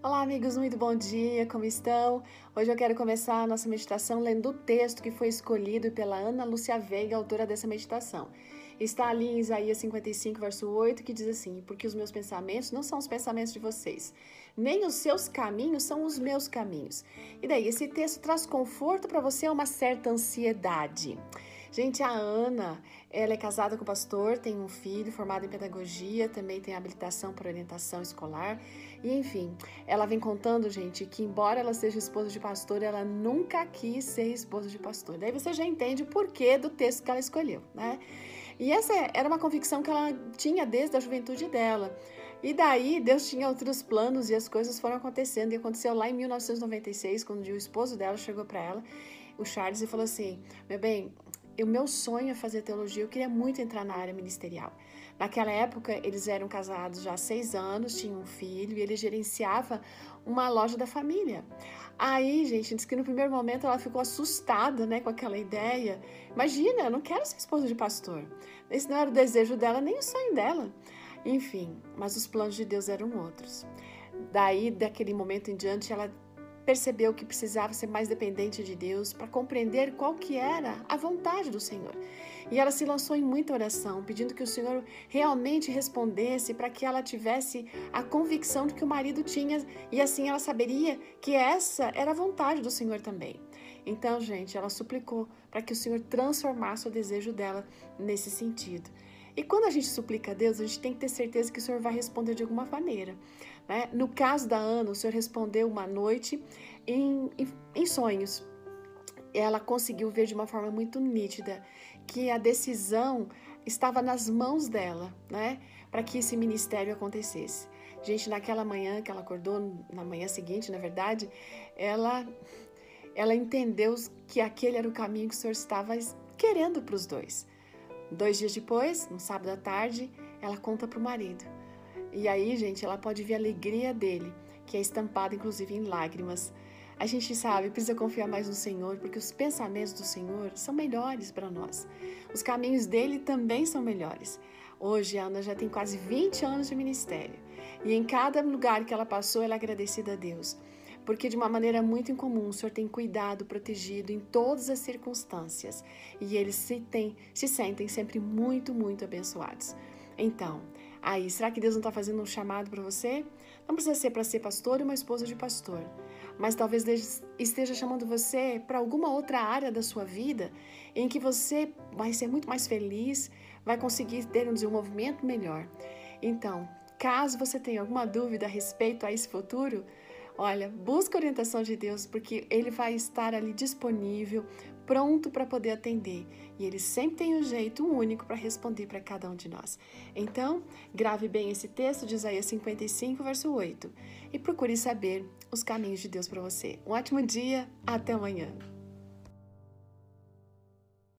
Olá, amigos, muito bom dia, como estão? Hoje eu quero começar a nossa meditação lendo o texto que foi escolhido pela Ana Lúcia Veiga, autora dessa meditação. Está ali em Isaías 55, verso 8, que diz assim: Porque os meus pensamentos não são os pensamentos de vocês, nem os seus caminhos são os meus caminhos. E daí, esse texto traz conforto para você uma certa ansiedade. Gente, a Ana, ela é casada com o pastor, tem um filho formado em pedagogia, também tem habilitação para orientação escolar. E enfim, ela vem contando, gente, que embora ela seja esposa de pastor, ela nunca quis ser esposa de pastor. Daí você já entende o porquê do texto que ela escolheu, né? E essa era uma convicção que ela tinha desde a juventude dela. E daí Deus tinha outros planos e as coisas foram acontecendo. E aconteceu lá em 1996, quando o esposo dela chegou para ela, o Charles, e falou assim: Meu bem, o meu sonho é fazer teologia, eu queria muito entrar na área ministerial. Naquela época, eles eram casados já há seis anos, tinham um filho e ele gerenciava uma loja da família. Aí, gente, disse que no primeiro momento ela ficou assustada né, com aquela ideia. Imagina, eu não quero ser esposa de pastor. Esse não era o desejo dela, nem o sonho dela. Enfim, mas os planos de Deus eram outros. Daí, daquele momento em diante, ela percebeu que precisava ser mais dependente de Deus para compreender qual que era a vontade do Senhor. E ela se lançou em muita oração, pedindo que o Senhor realmente respondesse para que ela tivesse a convicção de que o marido tinha e assim ela saberia que essa era a vontade do Senhor também. Então, gente, ela suplicou para que o Senhor transformasse o desejo dela nesse sentido. E quando a gente suplica a Deus, a gente tem que ter certeza que o Senhor vai responder de alguma maneira. Né? No caso da Ana, o Senhor respondeu uma noite em, em, em sonhos. Ela conseguiu ver de uma forma muito nítida que a decisão estava nas mãos dela, né? Para que esse ministério acontecesse. Gente, naquela manhã que ela acordou, na manhã seguinte, na verdade, ela ela entendeu que aquele era o caminho que o Senhor estava querendo para os dois. Dois dias depois, no sábado à tarde, ela conta para o marido. E aí, gente, ela pode ver a alegria dele, que é estampada inclusive em lágrimas. A gente sabe, precisa confiar mais no Senhor, porque os pensamentos do Senhor são melhores para nós. Os caminhos dele também são melhores. Hoje, a Ana já tem quase 20 anos de ministério. E em cada lugar que ela passou, ela é agradecida a Deus porque de uma maneira muito incomum o Senhor tem cuidado, protegido em todas as circunstâncias e eles se, tem, se sentem sempre muito, muito abençoados. Então, aí, será que Deus não está fazendo um chamado para você? Não precisa ser para ser pastor ou uma esposa de pastor, mas talvez esteja chamando você para alguma outra área da sua vida em que você vai ser muito mais feliz, vai conseguir ter um desenvolvimento melhor. Então, caso você tenha alguma dúvida a respeito a esse futuro, Olha, busca a orientação de Deus, porque Ele vai estar ali disponível, pronto para poder atender. E Ele sempre tem um jeito único para responder para cada um de nós. Então, grave bem esse texto de Isaías 55, verso 8, e procure saber os caminhos de Deus para você. Um ótimo dia, até amanhã.